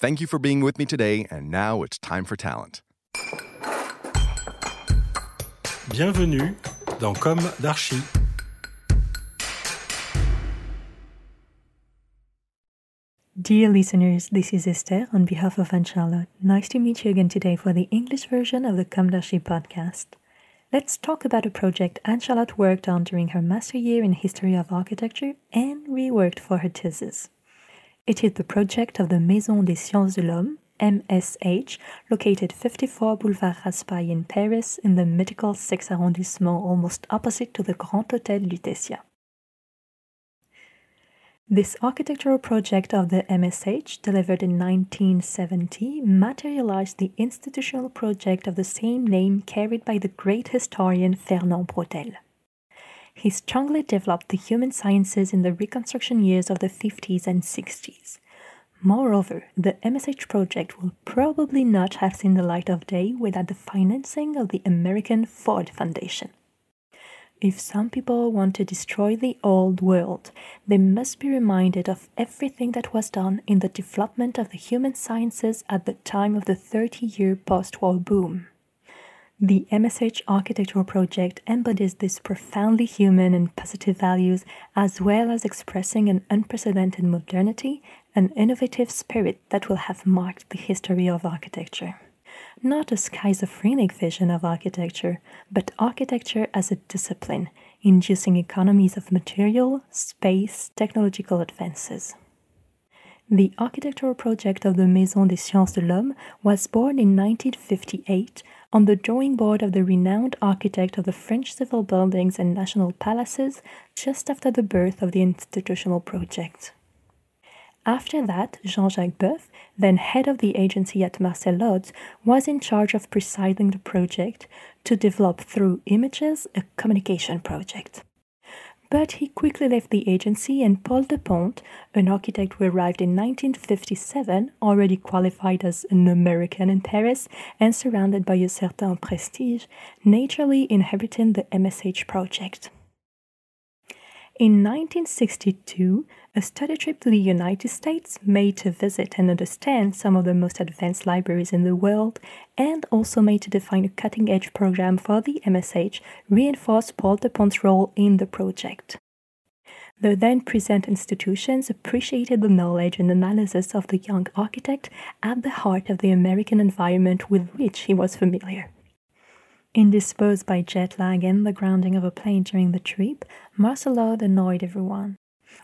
Thank you for being with me today, and now it's time for talent. Bienvenue dans Comme d'Archi. Dear listeners, this is Esther on behalf of Anne Charlotte. Nice to meet you again today for the English version of the Comme d'Archi podcast. Let's talk about a project Anne Charlotte worked on during her master year in History of Architecture and reworked for her thesis. It is the project of the Maison des Sciences de l'Homme, MSH, located 54 Boulevard Raspail in Paris in the mythical 6th arrondissement almost opposite to the Grand Hotel Lutetia. This architectural project of the MSH, delivered in 1970, materialized the institutional project of the same name carried by the great historian Fernand Braudel. He strongly developed the human sciences in the reconstruction years of the 50s and 60s. Moreover, the MSH project will probably not have seen the light of day without the financing of the American Ford Foundation. If some people want to destroy the old world, they must be reminded of everything that was done in the development of the human sciences at the time of the 30 year post war boom. The MSH architectural project embodies these profoundly human and positive values, as well as expressing an unprecedented modernity and innovative spirit that will have marked the history of architecture not a schizophrenic vision of architecture, but architecture as a discipline, inducing economies of material, space, technological advances. The architectural project of the Maison des Sciences de l'Homme was born in 1958 on the drawing board of the renowned architect of the French civil buildings and national palaces just after the birth of the institutional project. After that, Jean Jacques Boeuf, then head of the agency at Marcel was in charge of presiding the project to develop through images a communication project. But he quickly left the agency, and Paul Depondt, an architect who arrived in 1957, already qualified as an American in Paris and surrounded by a certain prestige, naturally inherited the MSH project. In 1962, a study trip to the United States made to visit and understand some of the most advanced libraries in the world and also made to define a cutting edge program for the MSH reinforced Paul Depondt's role in the project. The then present institutions appreciated the knowledge and analysis of the young architect at the heart of the American environment with which he was familiar. Indisposed by jet lag and the grounding of a plane during the trip, Marcel Lods annoyed everyone,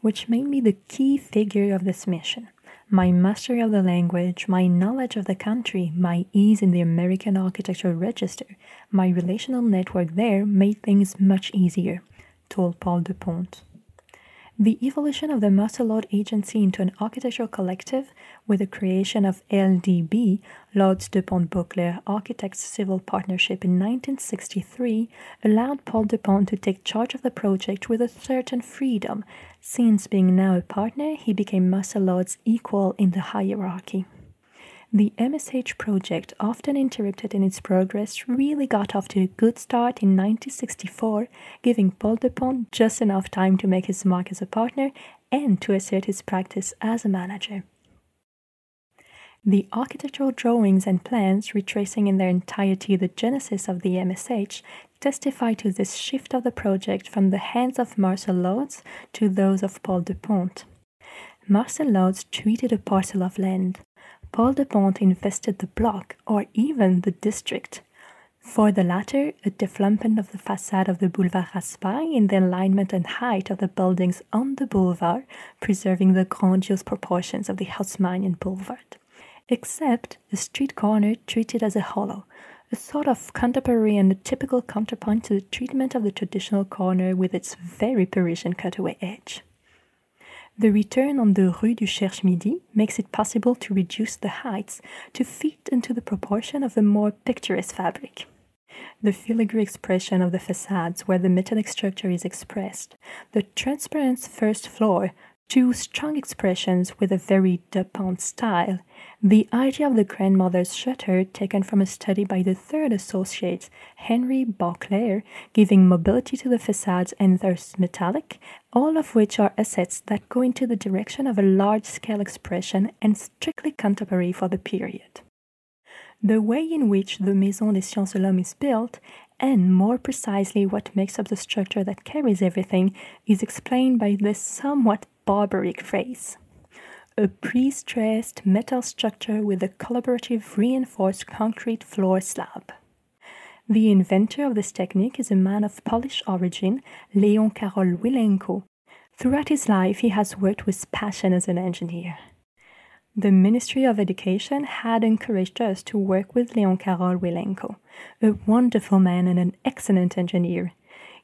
which made me the key figure of this mission. My mastery of the language, my knowledge of the country, my ease in the American Architecture Register, my relational network there made things much easier, told Paul Depondt. The evolution of the Lods agency into an architectural collective with the creation of LDB, Lods Depondt Beauclair Architects Civil Partnership in 1963, allowed Paul Depondt to take charge of the project with a certain freedom. Since being now a partner, he became Marcel Lods's equal in the hierarchy. The MSH project, often interrupted in its progress, really got off to a good start in 1964, giving Paul Depondt just enough time to make his mark as a partner and to assert his practice as a manager. The architectural drawings and plans, retracing in their entirety the genesis of the MSH, testify to this shift of the project from the hands of Marcel Lods to those of Paul Depondt. Marcel Lods treated a parcel of land. Paul Depondt invested the block or even the district. For the latter, a development of the facade of the Boulevard Raspail in the alignment and height of the buildings on the boulevard, preserving the grandiose proportions of the Haussmannian boulevard. Except a street corner treated as a hollow, a sort of contemporary and a typical counterpoint to the treatment of the traditional corner with its very Parisian cutaway edge. The return on the Rue du Cherche-Midi makes it possible to reduce the heights to fit into the proportion of a more picturesque fabric. The filigree expression of the facades where the metallic structure is expressed, the transparent first floor two strong expressions with a very Depondt style. The idea of the grandmother's shutter, taken from a study by the third associate, Henry Beauclair, giving mobility to the facades and thus metallic, all of which are assets that go into the direction of a large scale expression and strictly contemporary for the period. The way in which the Maison des Sciences de l'Homme is built and more precisely what makes up the structure that carries everything, is explained by this somewhat barbaric phrase. A pre stressed metal structure with a collaborative reinforced concrete floor slab. The inventor of this technique is a man of Polish origin, Leon Karol Wilenko. Throughout his life, he has worked with passion as an engineer. The Ministry of Education had encouraged us to work with Leon Karol Wilenko, a wonderful man and an excellent engineer.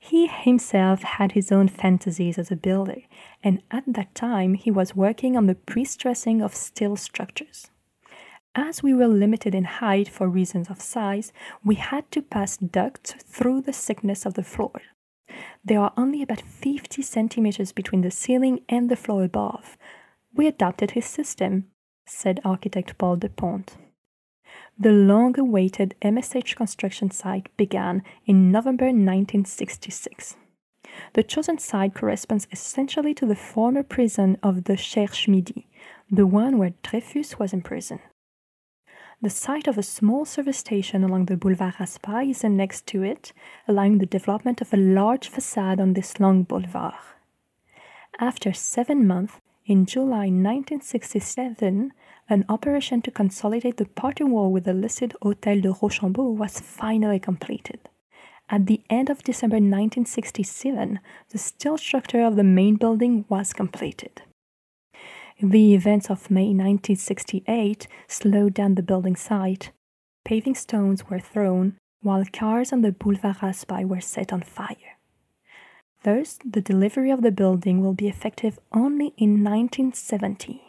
He himself had his own fantasies as a builder, and at that time he was working on the pre stressing of steel structures. As we were limited in height for reasons of size, we had to pass ducts through the thickness of the floor. There are only about 50 centimeters between the ceiling and the floor above. We adopted his system, said architect Paul Depondt. The long awaited MSH construction site began in November 1966. The chosen site corresponds essentially to the former prison of the Cherche Midi, the one where Dreyfus was imprisoned. The site of a small service station along the Boulevard Raspail is annexed to it, allowing the development of a large facade on this long boulevard. After seven months, in July 1967, an operation to consolidate the party wall with the listed Hôtel de Rochambeau was finally completed. At the end of December 1967, the steel structure of the main building was completed. The events of May 1968 slowed down the building site. Paving stones were thrown, while cars on the Boulevard Raspail were set on fire. Thus, the delivery of the building will be effective only in 1970.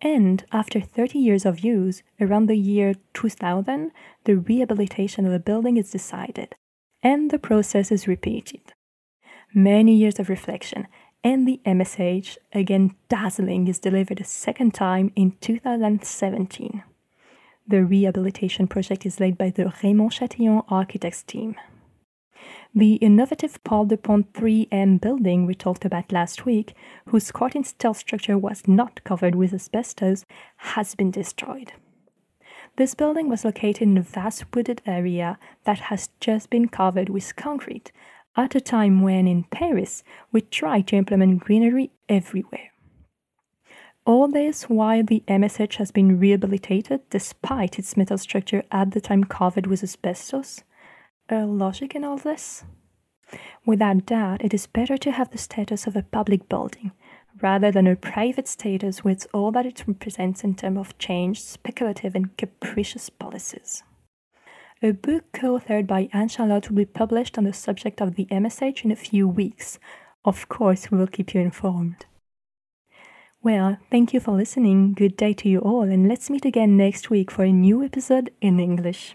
And after 30 years of use, around the year 2000, the rehabilitation of the building is decided, and the process is repeated. Many years of reflection, and the MSH, again dazzling, is delivered a second time in 2017. The rehabilitation project is led by the Raymond Chatillon architects team. The innovative Paul Depondt 3M building we talked about last week, whose Corten steel structure was not covered with asbestos, has been destroyed. This building was located in a vast wooded area that has just been covered with concrete, at a time when in Paris we try to implement greenery everywhere. All this while the MSH has been rehabilitated despite its metal structure at the time covered with asbestos a logic in all this? Without doubt, it is better to have the status of a public building rather than a private status with all that it represents in terms of changed, speculative, and capricious policies. A book co authored by Anne Charlotte will be published on the subject of the MSH in a few weeks. Of course, we will keep you informed. Well, thank you for listening. Good day to you all, and let's meet again next week for a new episode in English.